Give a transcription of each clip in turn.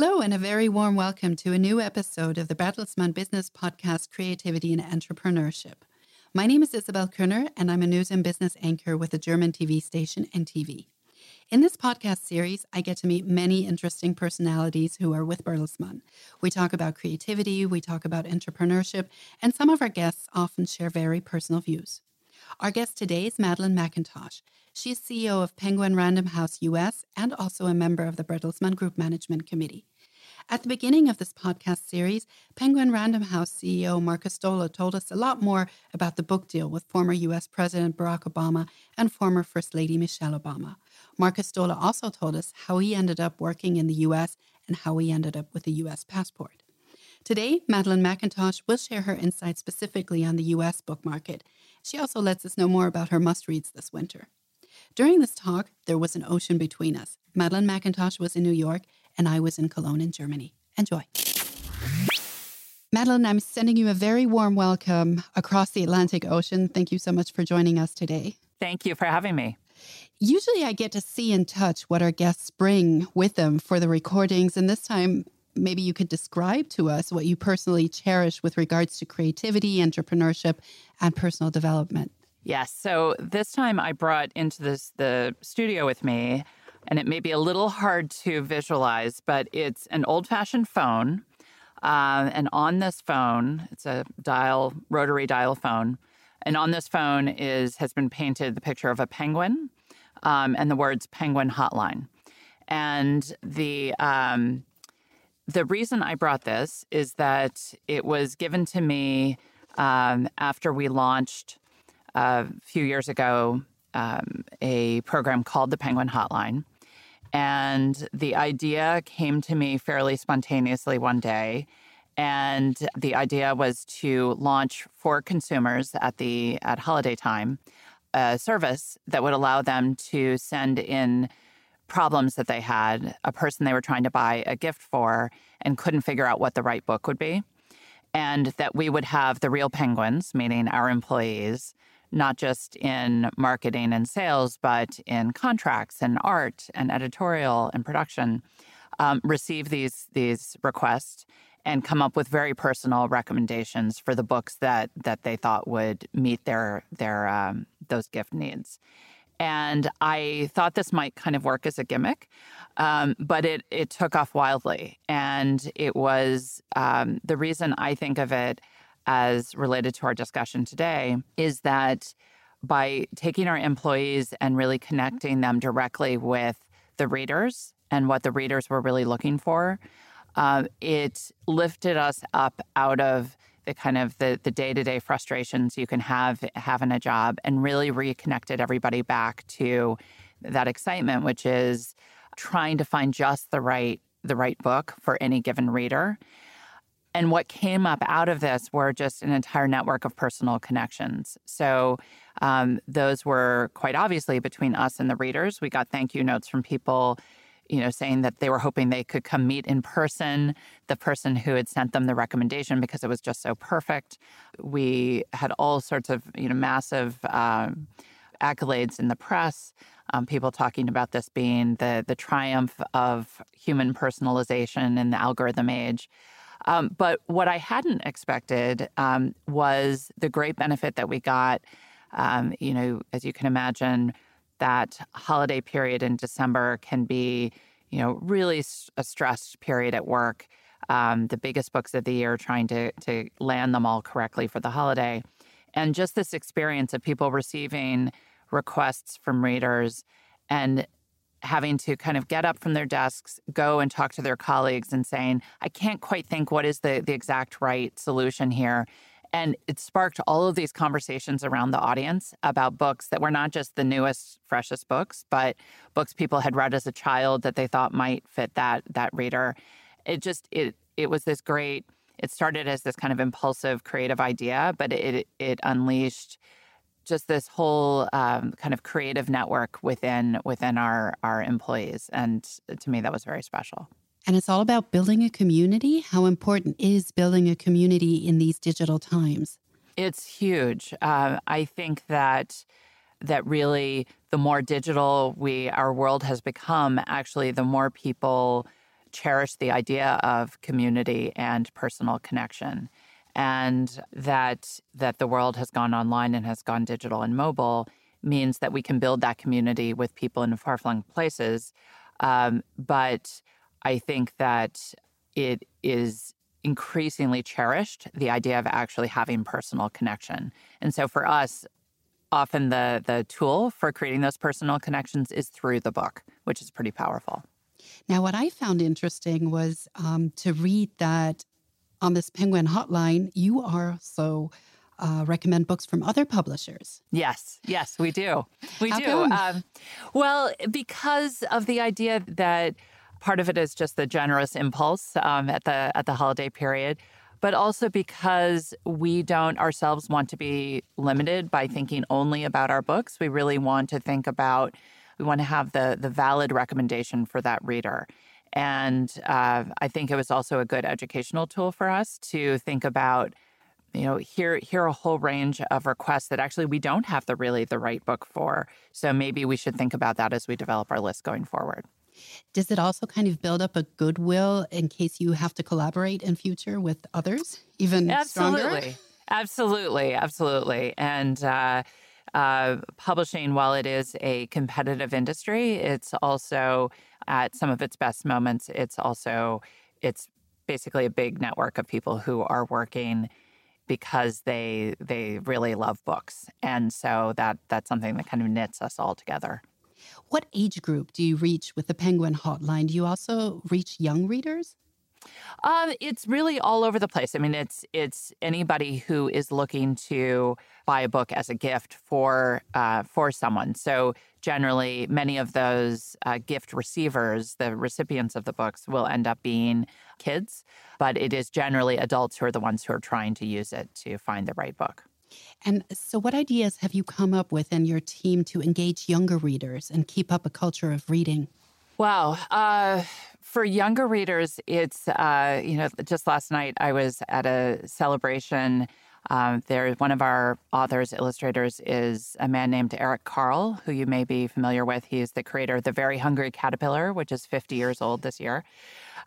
Hello, and a very warm welcome to a new episode of the Bertelsmann Business Podcast Creativity and Entrepreneurship. My name is Isabelle Körner, and I'm a news and business anchor with the German TV station NTV. In this podcast series, I get to meet many interesting personalities who are with Bertelsmann. We talk about creativity, we talk about entrepreneurship, and some of our guests often share very personal views. Our guest today is Madeline McIntosh. She's CEO of Penguin Random House US and also a member of the Bertelsmann Group Management Committee. At the beginning of this podcast series, Penguin Random House CEO Markus Dohle told us a lot more about the book deal with former US President Barack Obama and former First Lady Michelle Obama. Markus Dohle also told us how he ended up working in the US and how he ended up with a US passport. Today, Madeline McIntosh will share her insights specifically on the US book market. She also lets us know more about her must reads this winter. During this talk, there was an ocean between us. Madeline McIntosh was in New York, and I was in Cologne in Germany. Enjoy. Madeline, I'm sending you a very warm welcome across the Atlantic Ocean. Thank you so much for joining us today. Thank you for having me. Usually, I get to see and touch what our guests bring with them for the recordings, and this time, maybe you could describe to us what you personally cherish with regards to creativity, entrepreneurship, and personal development. Yes. So this time I brought into this the studio with me, and it may be a little hard to visualize, but it's an old-fashioned phone. Uh, and on this phone, it's a dial, rotary dial phone. And on this phone is has been painted the picture of a penguin um, and the words "Penguin Hotline." And the um, the reason I brought this is that it was given to me um, after we launched a few years ago um, a program called the Penguin Hotline. And the idea came to me fairly spontaneously one day. And the idea was to launch for consumers at the at holiday time a service that would allow them to send in problems that they had, a person they were trying to buy a gift for and couldn't figure out what the right book would be. And that we would have the real penguins, meaning our employees, not just in marketing and sales, but in contracts and art and editorial and production, um, receive these these requests and come up with very personal recommendations for the books that that they thought would meet their their um, those gift needs. And I thought this might kind of work as a gimmick, um, but it it took off wildly, and it was um, the reason I think of it as related to our discussion today is that by taking our employees and really connecting them directly with the readers and what the readers were really looking for, uh, it lifted us up out of the kind of the, the day-to-day frustrations you can have having a job and really reconnected everybody back to that excitement, which is trying to find just the right the right book for any given reader and what came up out of this were just an entire network of personal connections. So um, those were quite obviously between us and the readers. We got thank you notes from people, you know, saying that they were hoping they could come meet in person the person who had sent them the recommendation because it was just so perfect. We had all sorts of, you know, massive. Um, accolades in the press, um, people talking about this being the the triumph of human personalization in the algorithm age. Um, but what I hadn't expected um, was the great benefit that we got. Um, you know, as you can imagine, that holiday period in December can be, you know, really a stressed period at work. Um, the biggest books of the year, trying to to land them all correctly for the holiday, and just this experience of people receiving requests from readers and having to kind of get up from their desks, go and talk to their colleagues and saying, I can't quite think what is the, the exact right solution here. And it sparked all of these conversations around the audience about books that were not just the newest, freshest books, but books people had read as a child that they thought might fit that that reader. It just it it was this great. It started as this kind of impulsive, creative idea, but it it unleashed just this whole um, kind of creative network within within our our employees, and to me, that was very special. And it's all about building a community. How important is building a community in these digital times? It's huge. Uh, I think that that really, the more digital we our world has become, actually, the more people cherish the idea of community and personal connection and that that the world has gone online and has gone digital and mobile means that we can build that community with people in far-flung places um, but i think that it is increasingly cherished the idea of actually having personal connection and so for us often the the tool for creating those personal connections is through the book which is pretty powerful now, what I found interesting was um, to read that on this Penguin hotline, you also uh, recommend books from other publishers. Yes, yes, we do. We How do. Um, well, because of the idea that part of it is just the generous impulse um, at the at the holiday period, but also because we don't ourselves want to be limited by thinking only about our books. We really want to think about we want to have the the valid recommendation for that reader. And uh, I think it was also a good educational tool for us to think about, you know, hear hear a whole range of requests that actually we don't have the really the right book for. So maybe we should think about that as we develop our list going forward. Does it also kind of build up a goodwill in case you have to collaborate in future with others, even absolutely. stronger? Absolutely, absolutely, and. Uh, uh, publishing, while it is a competitive industry, it's also at some of its best moments. It's also it's basically a big network of people who are working because they they really love books, and so that that's something that kind of knits us all together. What age group do you reach with the Penguin Hotline? Do you also reach young readers? Um, it's really all over the place. I mean, it's it's anybody who is looking to buy a book as a gift for uh, for someone. So generally, many of those uh, gift receivers, the recipients of the books, will end up being kids, but it is generally adults who are the ones who are trying to use it to find the right book. And so, what ideas have you come up with in your team to engage younger readers and keep up a culture of reading? Wow. Uh, for younger readers, it's, uh, you know, just last night I was at a celebration. Um, there, one of our authors, illustrators, is a man named Eric Carle, who you may be familiar with. He's the creator of The Very Hungry Caterpillar, which is 50 years old this year.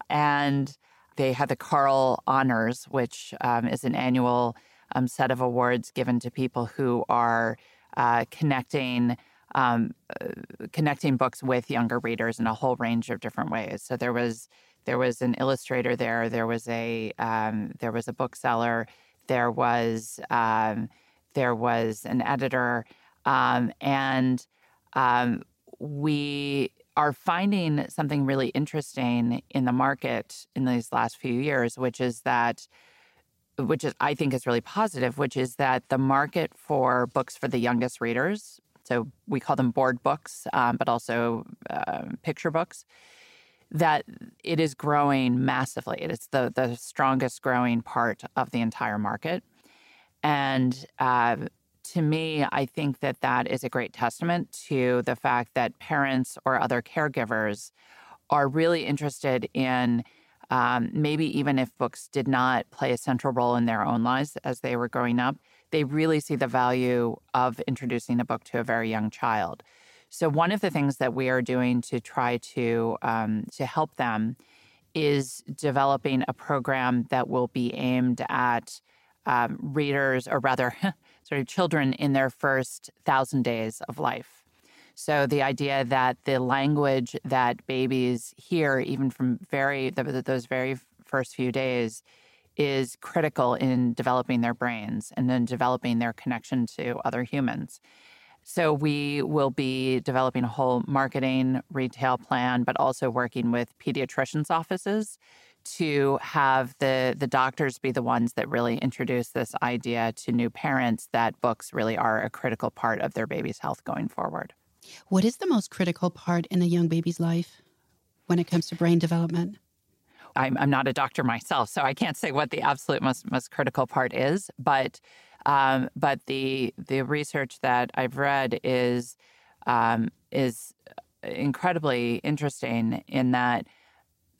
And they had the Carle Honors, which um, is an annual um, set of awards given to people who are uh, connecting um, uh, connecting books with younger readers in a whole range of different ways. So there was there was an illustrator there, there was a um, there was a bookseller, there was um, there was an editor, um, and um, we are finding something really interesting in the market in these last few years, which is that which is I think is really positive, which is that the market for books for the youngest readers, so we call them board books, um, but also uh, picture books. That it is growing massively. It is the the strongest growing part of the entire market, and uh, to me, I think that that is a great testament to the fact that parents or other caregivers are really interested in. Um, maybe even if books did not play a central role in their own lives as they were growing up, they really see the value of introducing a book to a very young child. So one of the things that we are doing to try to um, to help them is developing a program that will be aimed at um, readers, or rather, sort of children in their first thousand days of life. So the idea that the language that babies hear, even from very those very first few days, is critical in developing their brains and then developing their connection to other humans. So we will be developing a whole marketing retail plan, but also working with pediatricians' offices to have the the doctors be the ones that really introduce this idea to new parents that books really are a critical part of their baby's health going forward. What is the most critical part in a young baby's life when it comes to brain development? I'm, I'm not a doctor myself, so I can't say what the absolute most most critical part is. But um, but the the research that I've read is um, is incredibly interesting in that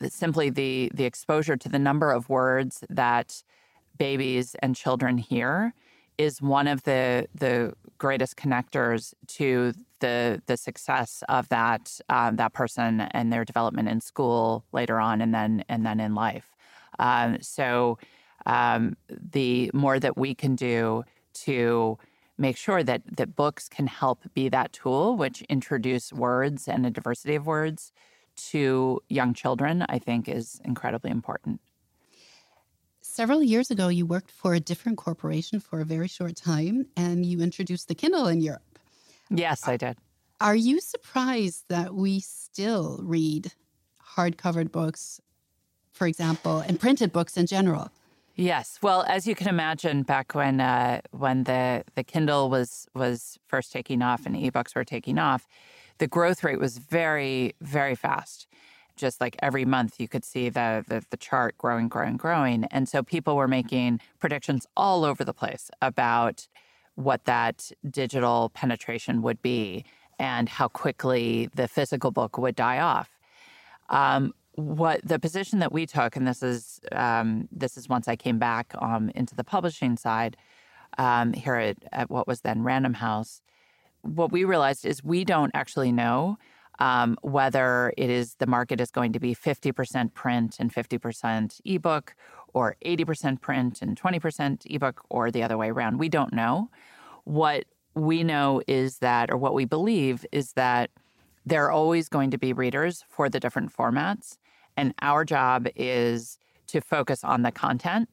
simply the the exposure to the number of words that babies and children hear is one of the the greatest connectors to the the success of that um, that person and their development in school later on, and then and then in life. Um, so um, the more that we can do to make sure that that books can help be that tool which introduce words and a diversity of words to young children, I think is incredibly important. Several years ago, you worked for a different corporation for a very short time and you introduced the Kindle in Europe. Yes, I did. Are you surprised that we still read hard-covered books, for example, and printed books in general? Yes. Well, as you can imagine, back when uh, when the the Kindle was was first taking off and ebooks were taking off, the growth rate was very very fast. Just like every month, you could see the, the the chart growing, growing, growing, and so people were making predictions all over the place about what that digital penetration would be and how quickly the physical book would die off. Um, what the position that we took, and this is um, this is once I came back um, into the publishing side um, here at, at, what was then Random House. What we realized is we don't actually know um, whether it is the market is going to be 50% print and 50% ebook, or 80% print and 20% ebook, or the other way around. We don't know. What we know is that, or what we believe is that there are always going to be readers for the different formats. And our job is to focus on the content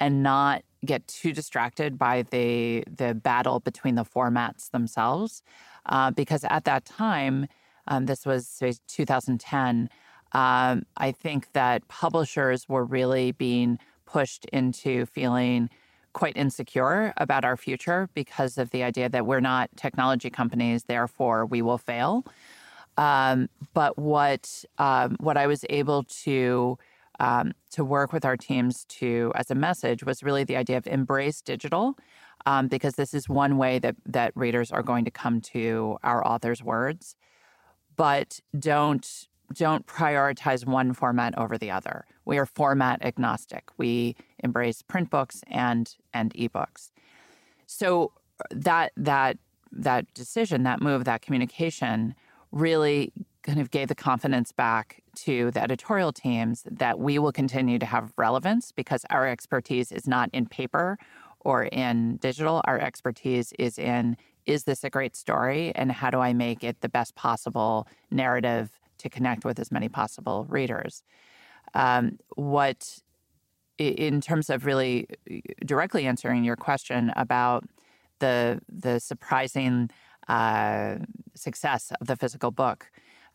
and not get too distracted by the the battle between the formats themselves, uh, because at that time, um, this was say, 2010. Um, I think that publishers were really being pushed into feeling quite insecure about our future because of the idea that we're not technology companies, therefore we will fail. Um, but what um, what I was able to um, to work with our teams to as a message was really the idea of embrace digital, um, because this is one way that that readers are going to come to our authors' words, but don't don't prioritize one format over the other. We are format agnostic. We embrace print books and and ebooks. So uh, that that that decision, that move, that communication really kind of gave the confidence back to the editorial teams that we will continue to have relevance because our expertise is not in paper or in digital. Our expertise is in is this a great story and how do I make it the best possible narrative to connect with as many possible readers? Um, what, in terms of really directly answering your question about the the surprising uh, success of the physical book.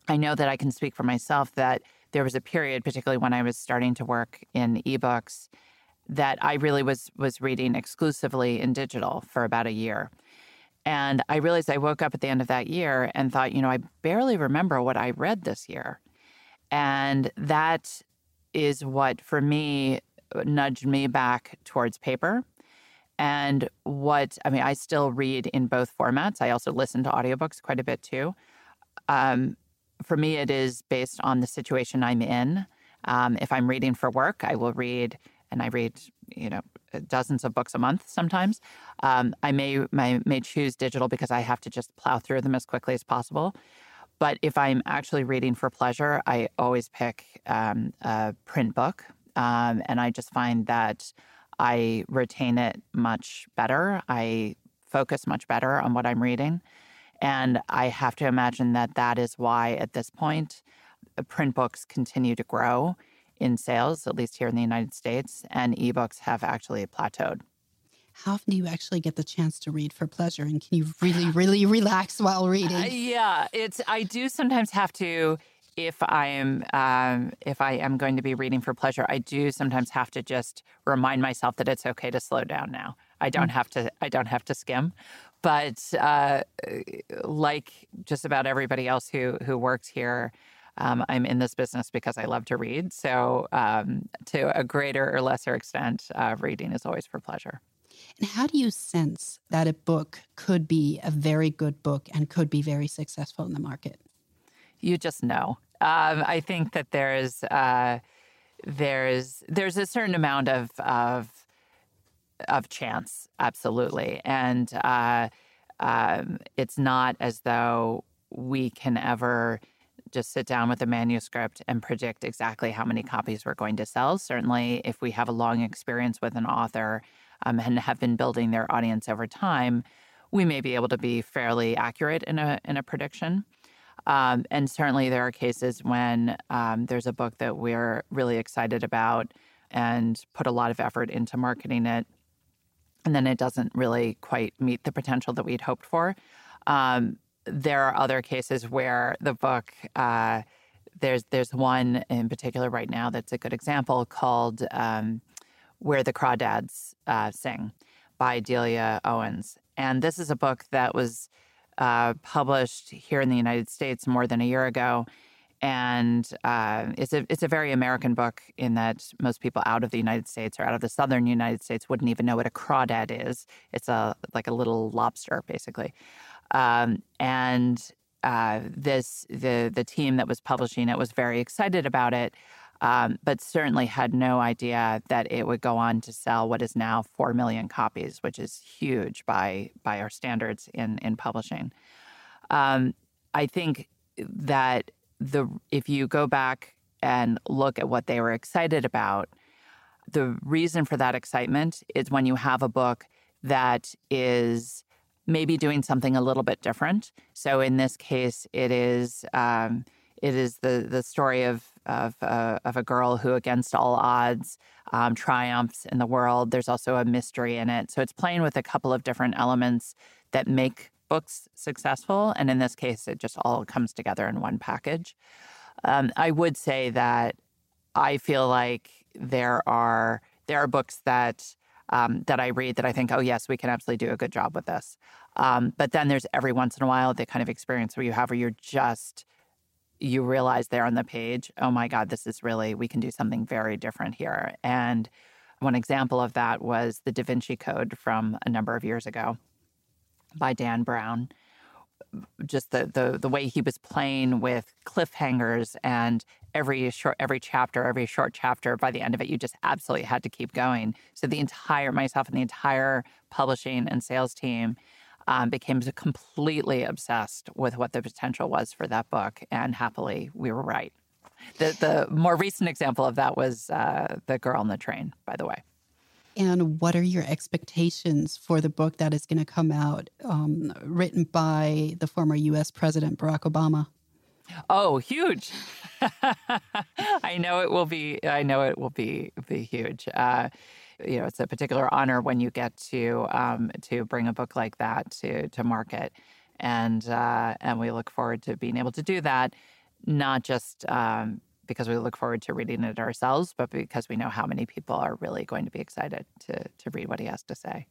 I know that I can speak for myself that there was a period, particularly when I was starting to work in ebooks, that I really was was reading exclusively in digital for about a year. And I realized I woke up at the end of that year and thought, you know, I barely remember what I read this year. And that is what, for me, nudged me back towards paper and what, I mean, I still read in both formats. I also listen to audiobooks quite a bit too. Um, for me, it is based on the situation I'm in. Um, if I'm reading for work, I will read, and I read, you know, dozens of books a month sometimes. Um, I may, may may choose digital because I have to just plow through them as quickly as possible. But if I'm actually reading for pleasure, I always pick um, a print book, um, and I just find that I retain it much better. I focus much better on what I'm reading. And I have to imagine that that is why, at this point, print books continue to grow in sales, at least here in the United States, and ebooks have actually plateaued. How often do you actually get the chance to read for pleasure? And can you really, really relax while reading? Uh, yeah, it's. I do sometimes have to if I am um, if I am going to be reading for pleasure, I do sometimes have to just remind myself that it's okay to slow down now. I don't mm. have to I don't have to skim, but uh, like just about everybody else who who works here. Um, I'm in this business because I love to read. So, um, to a greater or lesser extent, uh, reading is always for pleasure. And how do you sense that a book could be a very good book and could be very successful in the market? You just know. Um, I think that there's uh, there's there's a certain amount of of of chance, absolutely. And uh, um, it's not as though we can ever just sit down with a manuscript and predict exactly how many copies we're going to sell. Certainly, if we have a long experience with an author um, and have been building their audience over time, we may be able to be fairly accurate in a in a prediction. Um, and certainly, there are cases when um, there's a book that we're really excited about and put a lot of effort into marketing it, and then it doesn't really quite meet the potential that we'd hoped for. Um, there are other cases where the book uh, there's there's one in particular right now that's a good example called um, "Where the Crawdads uh, Sing" by Delia Owens, and this is a book that was uh, published here in the United States more than a year ago, and uh, it's a it's a very American book in that most people out of the United States or out of the southern United States wouldn't even know what a crawdad is. It's a like a little lobster, basically. Um, and uh, this the the team that was publishing it was very excited about it, um, but certainly had no idea that it would go on to sell what is now four million copies, which is huge by by our standards in in publishing. Um, I think that the if you go back and look at what they were excited about, the reason for that excitement is when you have a book that is maybe doing something a little bit different. So in this case, it is um, it is the the story of of, uh, of a girl who, against all odds, um, triumphs in the world. There's also a mystery in it, so it's playing with a couple of different elements that make books successful. And in this case, it just all comes together in one package. Um, I would say that I feel like there are there are books that um, that I read that I think, oh, yes, we can absolutely do a good job with this. Um, but then there's every once in a while the kind of experience where you have where you're just, you realize there on the page, oh my God, this is really, we can do something very different here. And one example of that was the Da Vinci Code from a number of years ago by Dan Brown just the, the the way he was playing with cliffhangers and every short every chapter every short chapter by the end of it you just absolutely had to keep going. So the entire myself and the entire publishing and sales team um, became completely obsessed with what the potential was for that book and happily we were right. The the more recent example of that was uh, the girl on the train by the way and what are your expectations for the book that is going to come out, um, written by the former U.S. President Barack Obama? Oh, huge! I know it will be. I know it will be be huge. Uh, you know, it's a particular honor when you get to um, to bring a book like that to to market, and uh, and we look forward to being able to do that. Not just um, because we look forward to reading it ourselves, but because we know how many people are really going to be excited to, to read what he has to say.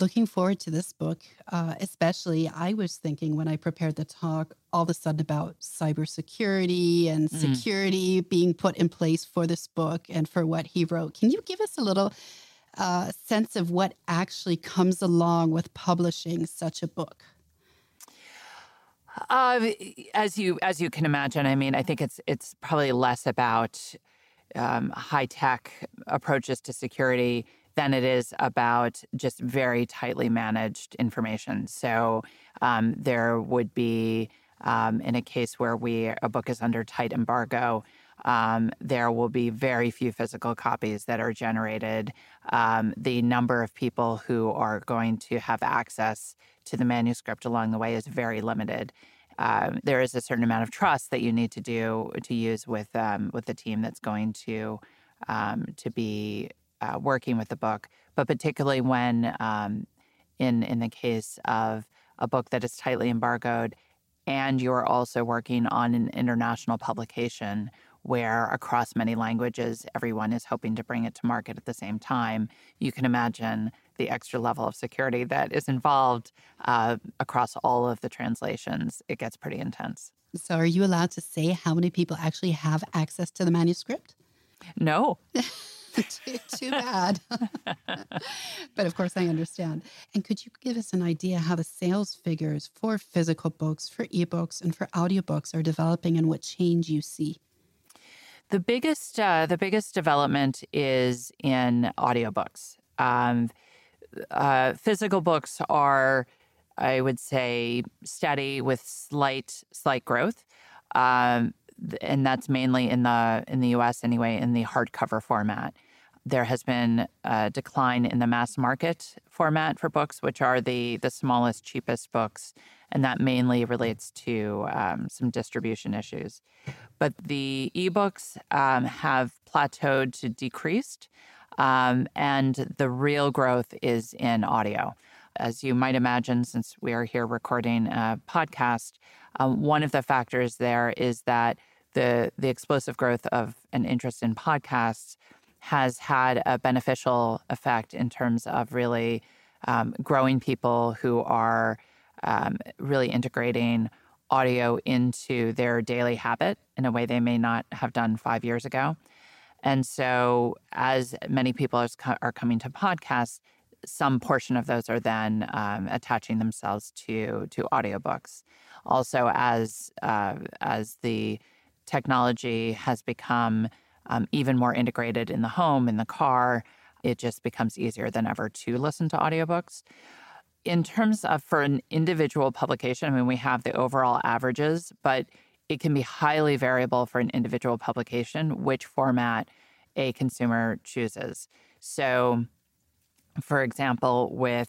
Looking forward to this book, uh, especially. I was thinking when I prepared the talk all of a sudden about cybersecurity and mm. security being put in place for this book and for what he wrote. Can you give us a little uh, sense of what actually comes along with publishing such a book? Uh, as you as you can imagine, I mean, I think it's it's probably less about um, high tech approaches to security than it is about just very tightly managed information. So um, there would be, um, in a case where we a book is under tight embargo, um, there will be very few physical copies that are generated. Um, the number of people who are going to have access to the manuscript along the way is very limited. Um, there is a certain amount of trust that you need to do to use with um, with the team that's going to um, to be uh, working with the book, but particularly when um, in in the case of a book that is tightly embargoed, and you're also working on an international publication where across many languages, everyone is hoping to bring it to market at the same time. You can imagine the extra level of security that is involved uh, across all of the translations. It gets pretty intense. So, are you allowed to say how many people actually have access to the manuscript? No. too, too bad. but of course, I understand. And could you give us an idea how the sales figures for physical books, for ebooks, and for audiobooks are developing and what change you see? The biggest, uh, the biggest development is in audiobooks. Um, uh, physical books are, I would say, steady with slight slight growth, um, and that's mainly in the in the U.S. anyway, in the hardcover format. There has been a decline in the mass market format for books, which are the the smallest, cheapest books, and that mainly relates to um, some distribution issues. But the ebooks um, have plateaued to decreased, um, and the real growth is in audio. As you might imagine, since we are here recording a podcast, um, one of the factors there is that the the explosive growth of an interest in podcasts has had a beneficial effect in terms of really um, growing people who are um, really integrating audio into their daily habit in a way they may not have done five years ago. And so, as many people are coming to podcasts, some portion of those are then um, attaching themselves to to audiobooks. Also, as uh, as the technology has become um, even more integrated in the home, in the car. It just becomes easier than ever to listen to audiobooks. In terms of for an individual publication, I mean, we have the overall averages, but it can be highly variable for an individual publication which format a consumer chooses. So, for example, with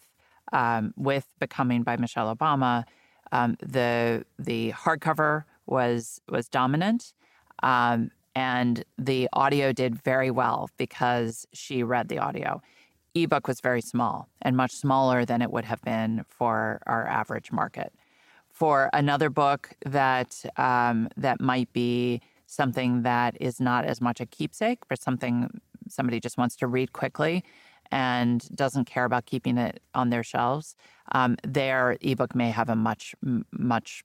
um, with Becoming by Michelle Obama, um, the the hardcover was was dominant, um, and the audio did very well because she read the audio. Ebook was very small and much smaller than it would have been for our average market. For another book that um, that might be something that is not as much a keepsake, but something somebody just wants to read quickly and doesn't care about keeping it on their shelves, um, their ebook may have a much much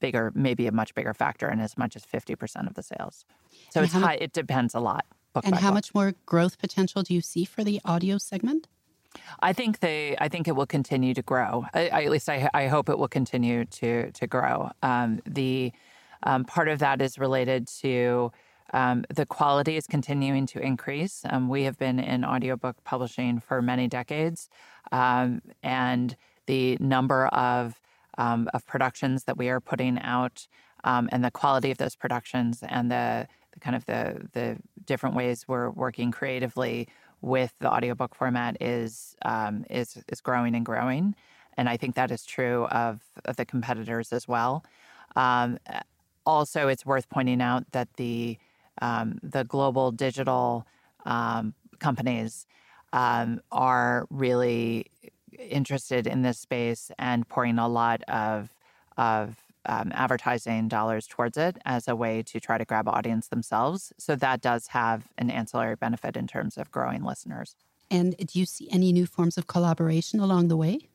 bigger, maybe a much bigger factor in as much as 50% of the sales. So and it's high, it depends a lot. And how book. much more growth potential do you see for the audio segment? I think they. I think it will continue to grow. I, I, at least I, I hope it will continue to to grow. Um, the um, part of that is related to um, the quality is continuing to increase. Um, we have been in audiobook publishing for many decades, um, and the number of um, of productions that we are putting out um, and the quality of those productions and the, the, kind of the the different ways we're working creatively with the audiobook format is um, is is growing and growing and I think that is true of, of the competitors as well. Um, also, it's worth pointing out that the um, the global digital um, companies are really interested in this space and pouring a lot of of um, advertising dollars towards it as a way to try to grab audience themselves. So that does have an ancillary benefit in terms of growing listeners. And do you see any new forms of collaboration along the way?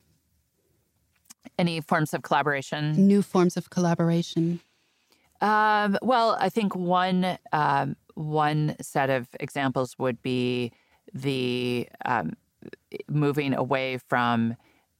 Any forms of collaboration? New forms of collaboration. Um, well, I think one um, one set of examples would be the um, moving away from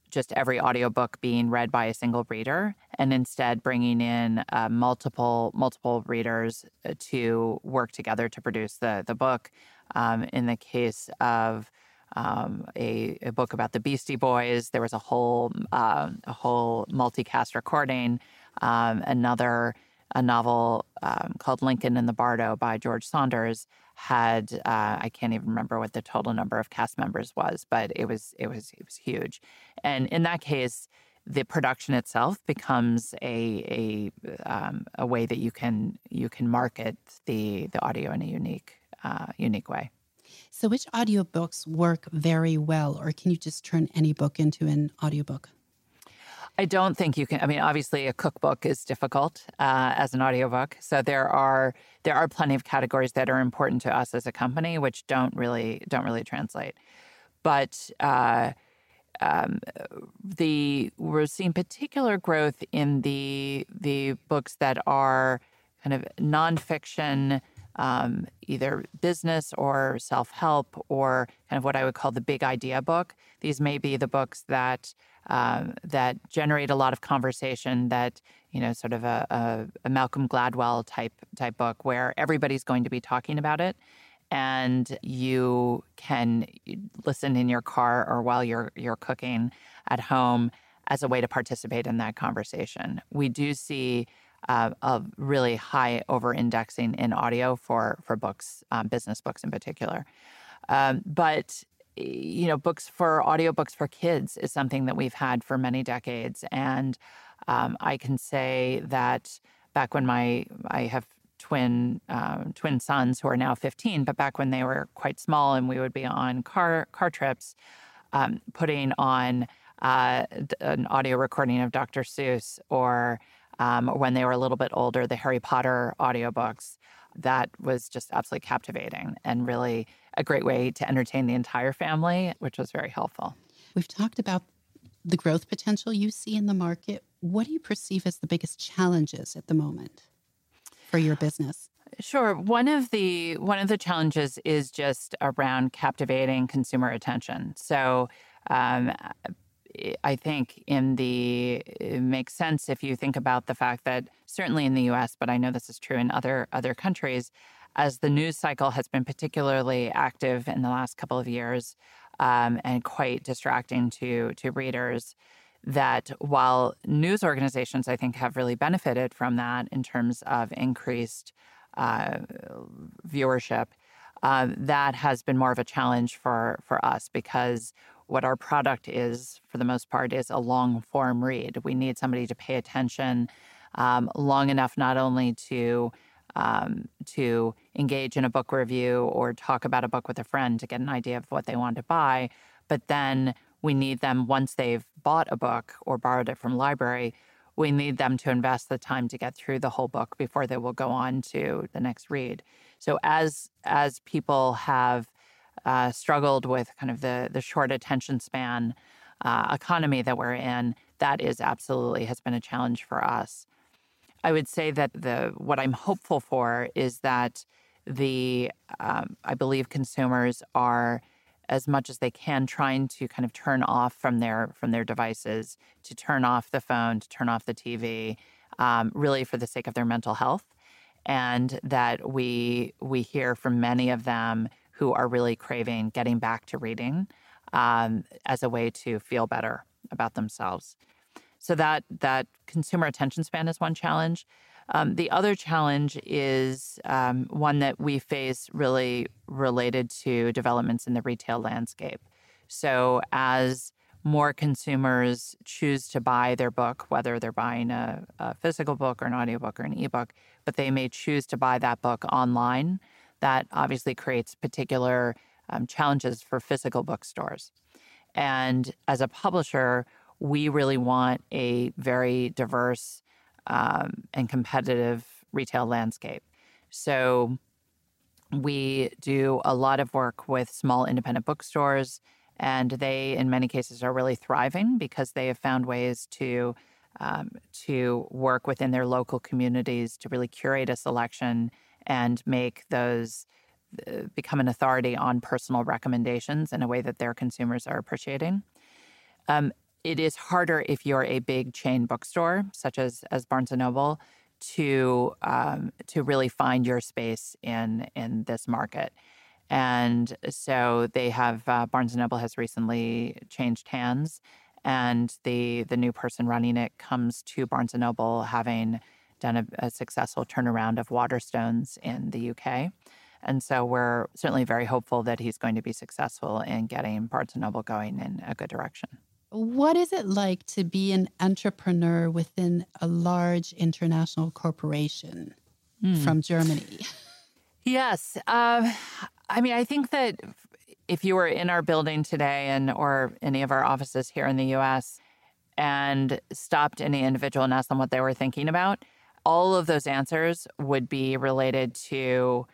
just every audiobook being read by a single reader and instead bringing in uh, multiple multiple readers uh, to work together to produce the the book um, in the case of um, a, a, book about the Beastie Boys. There was a whole uh, a whole multicast recording. Um, another a novel um, called Lincoln in the Bardo by George Saunders had uh, I can't even remember what the total number of cast members was, but it was it was it was huge. And in that case, the production itself becomes a a um, a way that you can you can market the the audio in a unique uh, unique way. So, which audiobooks work very well, or can you just turn any book into an audiobook? I don't think you can. I mean, obviously, a cookbook is difficult uh, as an audiobook. So there are there are plenty of categories that are important to us as a company, which don't really don't really translate. But uh, um, the we're seeing particular growth in the the books that are kind of nonfiction, um, either business or self help, or kind of what I would call the big idea book. These may be the books that um, that generate a lot of conversation that you know sort of a, a, a, malcolm gladwell type type book where everybody's going to be talking about it and you can listen in your car or while you're you're cooking at home as a way to participate in that conversation. We do see uh, a really high over indexing in audio for for books, um, business books in particular. Um, but you know, books for audiobooks for kids is something that we've had for many decades, and um, I can say that back when my I have twin um, twin sons who are now 15, but back when they were quite small and we would be on car car trips, um, putting on uh, an audio recording of Dr. Seuss or um, when they were a little bit older, the Harry Potter audiobooks. That was just absolutely captivating and really a great way to entertain the entire family, which was very helpful. We've talked about the growth potential you see in the market. What do you perceive as the biggest challenges at the moment? for your business? Sure. One of the one of the challenges is just around captivating consumer attention. So um, I think in the it makes sense if you think about the fact that certainly in the U.S., but I know this is true in other other countries, as the news cycle has been particularly active in the last couple of years um, and quite distracting to to readers that while news organizations, I think, have really benefited from that in terms of increased uh, viewership, uh, that has been more of a challenge for for us because what our product is, for the most part, is a long form read. We need somebody to pay attention um, long enough not only to um, to engage in a book review or talk about a book with a friend to get an idea of what they want to buy, but then we need them once they've bought a book or borrowed it from library we need them to invest the time to get through the whole book before they will go on to the next read so as as people have uh, struggled with kind of the the short attention span uh, economy that we're in that is absolutely has been a challenge for us. I would say that the what i'm hopeful for is that the um, i believe consumers are as much as they can trying to kind of turn off from their from their devices to turn off the phone to turn off the tv um, really for the sake of their mental health and that we we hear from many of them who are really craving getting back to reading um, as a way to feel better about themselves so that that consumer attention span is one challenge um, the other challenge is um, one that we face really related to developments in the retail landscape. So, as more consumers choose to buy their book, whether they're buying a, a physical book or an audiobook or an ebook, but they may choose to buy that book online, that obviously creates particular um, challenges for physical bookstores. And as a publisher, we really want a very diverse um, and competitive retail landscape. So we do a lot of work with small independent bookstores, and they, in many cases, are really thriving because they have found ways to um, to work within their local communities to really curate a selection and make those uh, become an authority on personal recommendations in a way that their consumers are appreciating. Um, it is harder if you're a big chain bookstore, such as as Barnes and Noble, to um, to really find your space in in this market. And so they have uh, Barnes and Noble has recently changed hands, and the the new person running it comes to Barnes and Noble having done a, a successful turnaround of Waterstones in the UK. And so we're certainly very hopeful that he's going to be successful in getting Barnes and Noble going in a good direction. What is it like to be an entrepreneur within a large international corporation mm. from Germany? Yes. Uh, I mean, I think that if you were in our building today and or any of our offices here in the US and stopped any individual and asked them what they were thinking about, all of those answers would be related to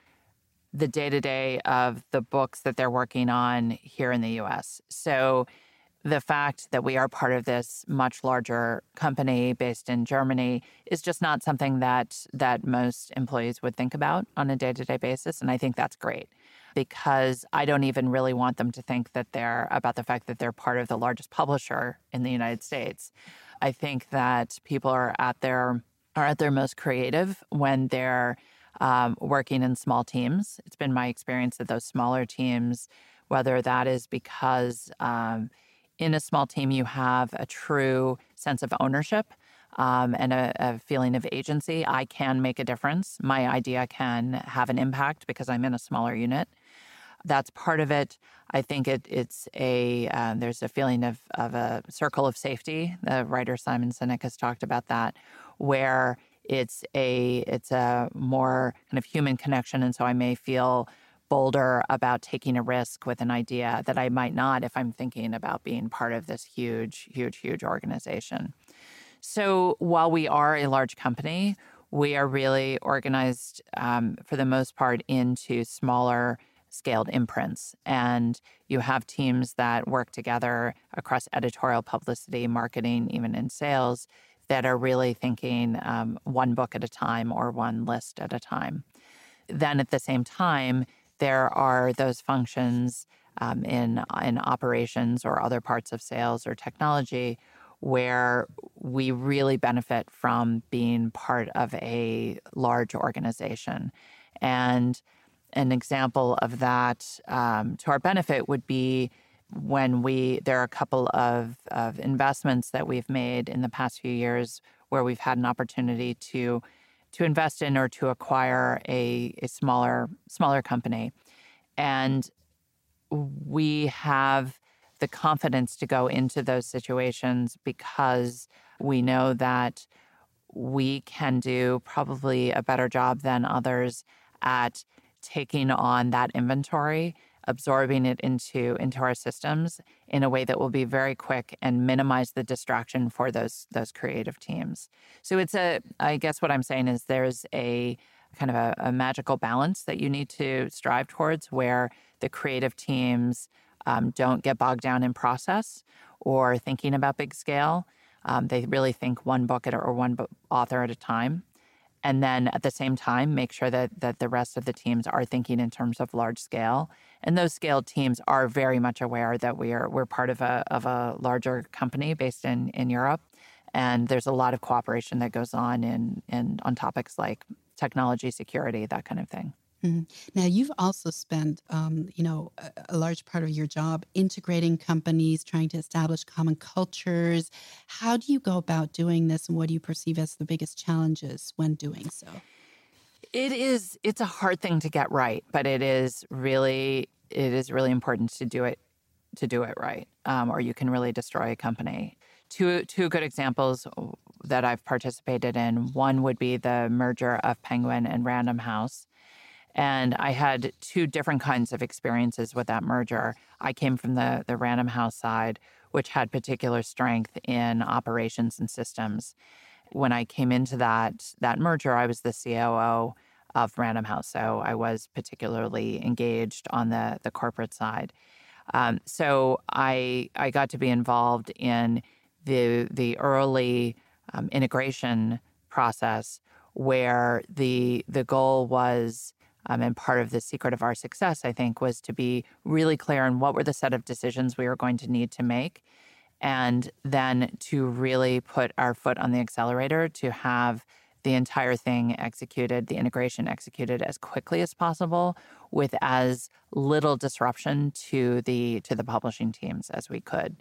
the day to day of the books that they're working on here in the US. So the fact that we are part of this much larger company based in Germany is just not something that that most employees would think about on a day-to-day basis and I think that's great because I don't even really want them to think that they're about the fact that they're part of the largest publisher in the United States. I think that people are at their are at their most creative when they're um, working in small teams. It's been my experience that those smaller teams, whether that is because um, in a small team you have a true sense of ownership um, and a, a, feeling of agency. I can make a difference. My idea can have an impact because I'm in a smaller unit. That's part of it. I think it, it's a uh, there's a feeling of of a circle of safety. The writer Simon Sinek has talked about that, where it's a it's a more kind of human connection, and so I may feel bolder about taking a risk with an idea that I might not if I'm thinking about being part of this huge, huge, huge organization. So while we are a large company, we are really organized um, for the most part into smaller scaled imprints. And you have teams that work together across editorial, publicity, marketing, even in sales, that are really thinking um, one book at a time or one list at a time. Then at the same time, there are those functions um, in in operations or other parts of sales or technology where we really benefit from being part of a large organization. And an example of that um, to our benefit would be when we there are a couple of, of investments that we've made in the past few years where we've had an opportunity to to invest in or to acquire a, a smaller smaller company. And we have the confidence to go into those situations because we know that we can do probably a better job than others at taking on that inventory absorbing it into into our systems in a way that will be very quick and minimize the distraction for those those creative teams so it's a i guess what i'm saying is there's a kind of a, a magical balance that you need to strive towards where the creative teams um, don't get bogged down in process or thinking about big scale. Um, they really think one book at, or one author at a time. And then at the same time, make sure that, that the rest of the teams are thinking in terms of large scale. And those scaled teams are very much aware that we are we're part of a of a larger company based in, in Europe. And there's a lot of cooperation that goes on in, in on topics like technology security, that kind of thing. Mm-hmm. Now, you've also spent, um, you know, a, a, large part of your job integrating companies, trying to establish common cultures. How do you go about doing this, and what do you perceive as the biggest challenges when doing so? It is. It's a hard thing to get right, but it is really, it is really important to do it, to do it right, um, or you can really destroy a company. Two two good examples that I've participated in. One would be the merger of Penguin and Random House and I had two different kinds of experiences with that merger. I came from the, the Random House side, which had particular strength in operations and systems. When I came into that that merger, I was the COO of Random House, so I was particularly engaged on the the corporate side. Um, so I I got to be involved in the the early um, integration process where the the goal was um, and part of the secret of our success, I think, was to be really clear on what were the set of decisions we were going to need to make. And then to really put our foot on the accelerator to have the entire thing executed, the integration executed as quickly as possible with as little disruption to the to the publishing teams as we could.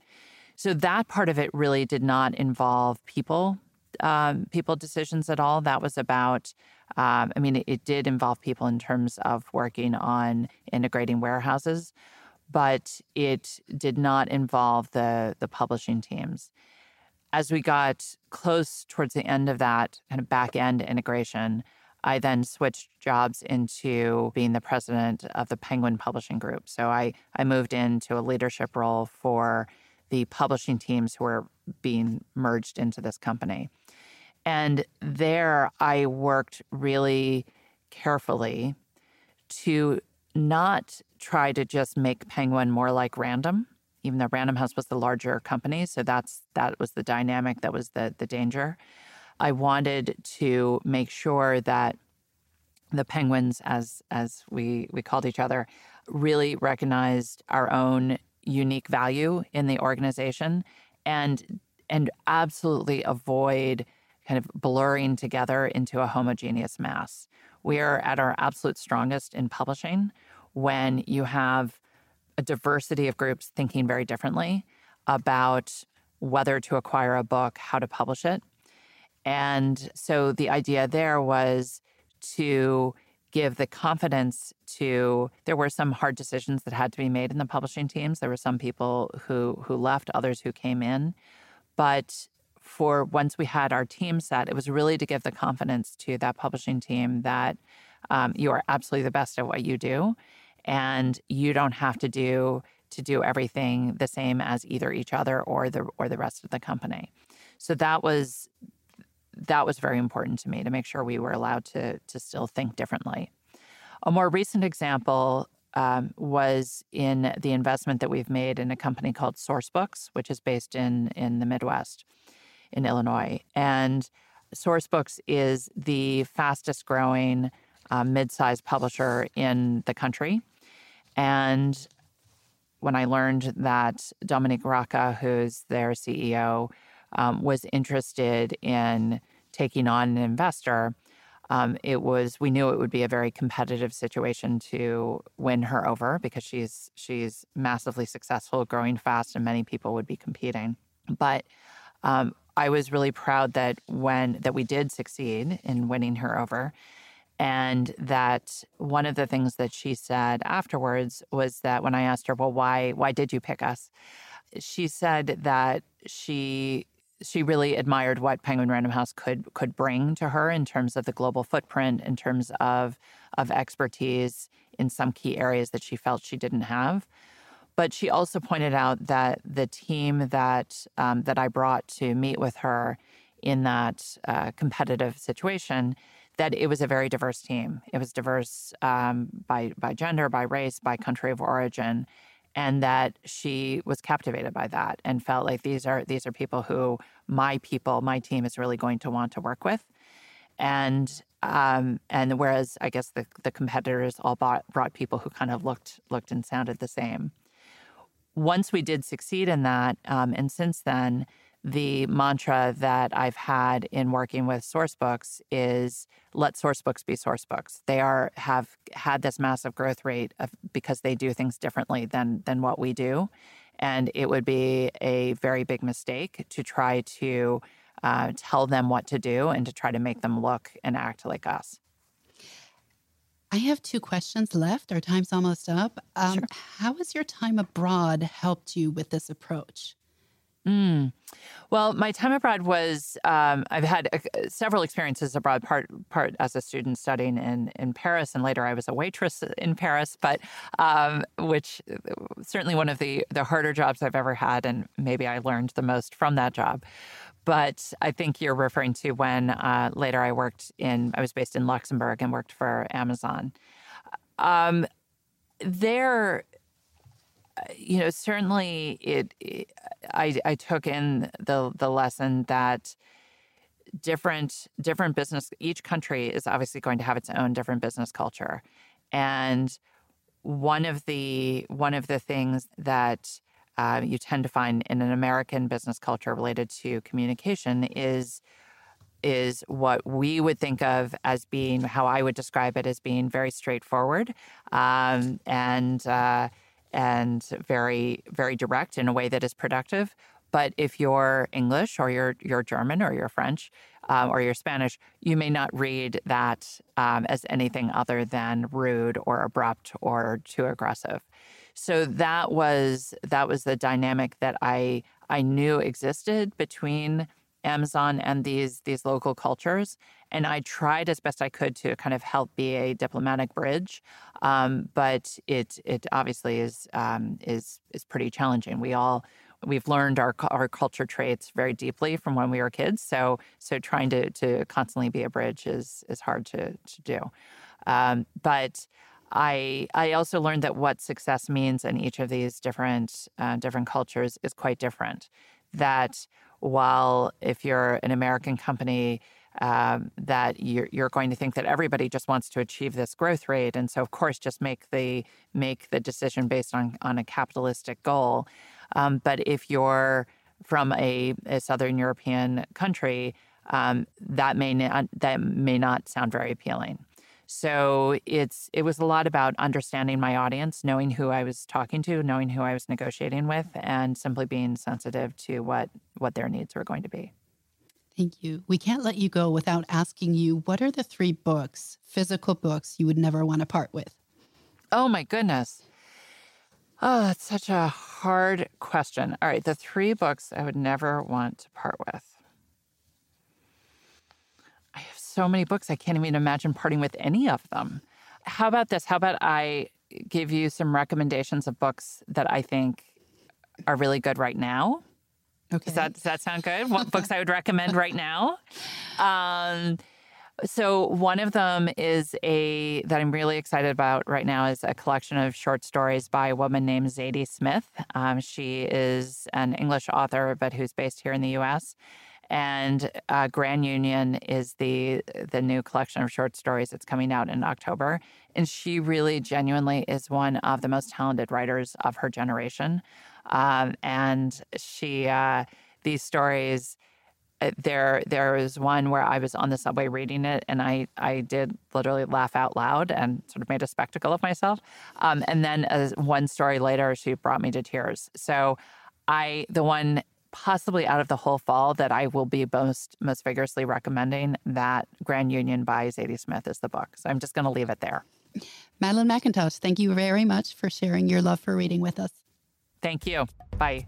So that part of it really did not involve people um, people decisions at all. That was about, um, I mean, it, it, did involve people in terms of working on integrating warehouses, but it did not involve the the publishing teams. As we got close towards the end of that kind of back end integration, I then switched jobs into being the president of the Penguin Publishing Group. So I, I moved into a leadership role for the publishing teams who were being merged into this company. And there I worked really carefully to not try to just make Penguin more like Random, even though Random House was the larger company. So that's that was the dynamic, that was the the danger. I wanted to make sure that the penguins, as as we we called each other, really recognized our own unique value in the organization and and absolutely avoid kind of blurring together into a homogeneous mass. We are at our absolute strongest in publishing when you have a diversity of groups thinking very differently about whether to acquire a book, how to publish it. And so the idea there was to give the confidence to there were some hard decisions that had to be made in the publishing teams. There were some people who who left others who came in. But for once we had our team set it was really to give the confidence to that publishing team that um, you are absolutely the best at what you do and you don't have to do to do everything the same as either each other or the or the rest of the company so that was that was very important to me to make sure we were allowed to to still think differently. A more recent example um, was in the investment that we've made in a company called Sourcebooks, which is based in in the Midwest, in Illinois, and Sourcebooks is the fastest growing uh, mid-sized publisher in the country, and when I learned that Dominique Raccah, who's their CEO, um, was interested in taking on an investor, um, it was we knew it would be a very competitive situation to win her over because she's she's massively successful, growing fast, and many people would be competing. But um, I was really proud that when that we did succeed in winning her over, and that one of the things that she said afterwards was that when I asked her, "Well, why why did you pick us?" She said that she she really admired what Penguin Random House could could bring to her in terms of the global footprint, in terms of of expertise in some key areas that she felt she didn't have. But she also pointed out that the team that um, that I brought to meet with her in that uh, competitive situation, that it was a very diverse team. It was diverse um, by by gender, by race, by country of origin, and that she was captivated by that and felt like these are these are people who my people, my team is really going to want to work with. And um, and whereas I guess the the competitors all bought, brought people who kind of looked looked and sounded the same. Once we did succeed in that, um, and since then, the mantra that I've had in working with sourcebooks is let sourcebooks be sourcebooks. They are have had this massive growth rate of, because they do things differently than than what we do, and it would be a very big mistake to try to uh, tell them what to do and to try to make them look and act like us. I have two questions left. Our time's almost up. Um, sure. How has your time abroad helped you with this approach? Mm. Well, my time abroad was um, I've had uh, several experiences abroad. Part part as a student studying in in Paris, and later I was a waitress in Paris. But um, which uh, certainly one of the the harder jobs I've ever had, and maybe I learned the most from that job. But I think you're referring to when uh, later I worked in I was based in Luxembourg and worked for Amazon. Um, there you know, certainly it, it, I, I took in the the lesson that different different business each country is obviously going to have its own different business culture and one of the one of the things that uh, you tend to find in an American business culture related to communication is is what we would think of as being how I would describe it as being very straightforward um, and uh, and very very direct in a way that is productive. But if you're English or you're you're German or you're French um, or you're Spanish, you may not read that um, as anything other than rude or abrupt or too aggressive. So that was that was the dynamic that I I knew existed between Amazon and these these local cultures. And I tried as best I could to kind of help be a diplomatic bridge, um, but it it obviously is um, is is pretty challenging. We all we've learned our our culture traits very deeply from when we were kids. So so trying to to constantly be a bridge is is hard to to do. Um, but I I also learned that what success means in each of these different uh, different cultures is quite different. That while if you're an American company, um, that you're, you're going to think that everybody just wants to achieve this growth rate, and so of course just make the make the decision based on on a capitalistic goal. Um, but if you're from a, a Southern European country, um, that may not that may not sound very appealing. So it's it was a lot about understanding my audience, knowing who I was talking to, knowing who I was negotiating with, and simply being sensitive to what what their needs were going to be. Thank you. We can't let you go without asking you what are the three books, physical books, you would never want to part with? Oh my goodness. Oh, that's such a hard question. All right, the three books I would never want to part with. I have so many books, I can't even imagine parting with any of them. How about this? How about I give you some recommendations of books that I think are really good right now? Okay. Does that, does that sound good? What books I would recommend right now? Um, so one of them is a that I'm really excited about right now is a collection of short stories by a woman named Zadie Smith. Um, she is an English author, but who's based here in the U.S. And uh, Grand Union is the the new collection of short stories that's coming out in October. And she really genuinely is one of the most talented writers of her generation. Um, and she uh, these stories uh, there there was one where I was on the subway reading it, and I I did literally laugh out loud and sort of made a spectacle of myself. Um, and then one story later, she brought me to tears. So I the one possibly out of the whole fall that I will be most most vigorously recommending that Grand Union by Zadie Smith is the book. So I'm just going to leave it there. Madeline McIntosh, thank you very much for sharing your love for reading with us. Thank you. Bye.